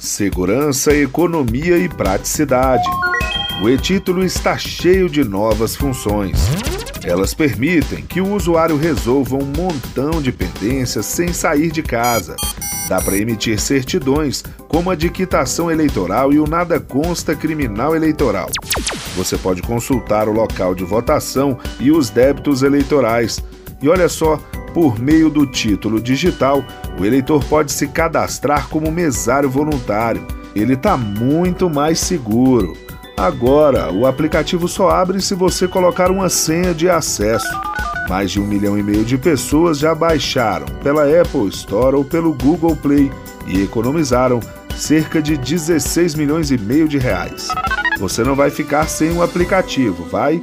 segurança, economia e praticidade. O e-título está cheio de novas funções. Elas permitem que o usuário resolva um montão de pendências sem sair de casa. Dá para emitir certidões, como a de quitação eleitoral e o nada consta criminal eleitoral. Você pode consultar o local de votação e os débitos eleitorais. E olha só, por meio do título digital, o eleitor pode se cadastrar como mesário voluntário. Ele está muito mais seguro. Agora, o aplicativo só abre se você colocar uma senha de acesso. Mais de um milhão e meio de pessoas já baixaram pela Apple Store ou pelo Google Play e economizaram cerca de 16 milhões e meio de reais. Você não vai ficar sem o aplicativo, vai?